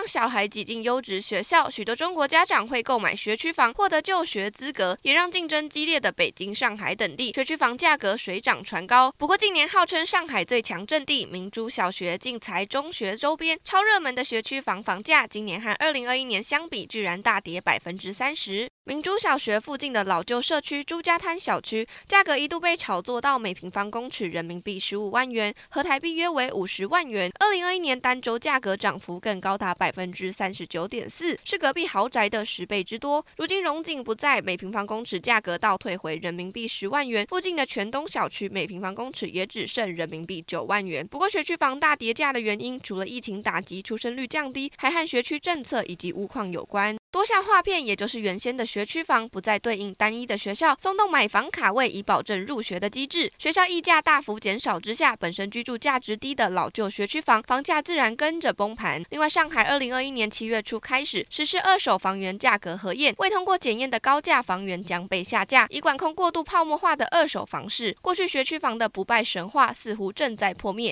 让小孩挤进优质学校，许多中国家长会购买学区房，获得就学资格，也让竞争激烈的北京、上海等地学区房价格水涨船高。不过，近年号称上海最强阵地明珠小学、静才中学周边超热门的学区房房价，今年和二零二一年相比，居然大跌百分之三十。明珠小学附近的老旧社区朱家滩小区，价格一度被炒作到每平方公尺人民币十五万元，合台币约为五十万元。二零二一年单周价格涨幅更高达百百分之三十九点四，是隔壁豪宅的十倍之多。如今荣景不在，每平方公尺价格倒退回人民币十万元，附近的全东小区每平方公尺也只剩人民币九万元。不过学区房大跌价的原因，除了疫情打击出生率降低，还和学区政策以及屋况有关。多校划片，也就是原先的学区房不再对应单一的学校，松动买房卡位以保证入学的机制。学校溢价大幅减少之下，本身居住价值低的老旧学区房房价自然跟着崩盘。另外，上海二零二一年七月初开始实施二手房源价格核验，未通过检验的高价房源将被下架，以管控过度泡沫化的二手房市。过去学区房的不败神话似乎正在破灭。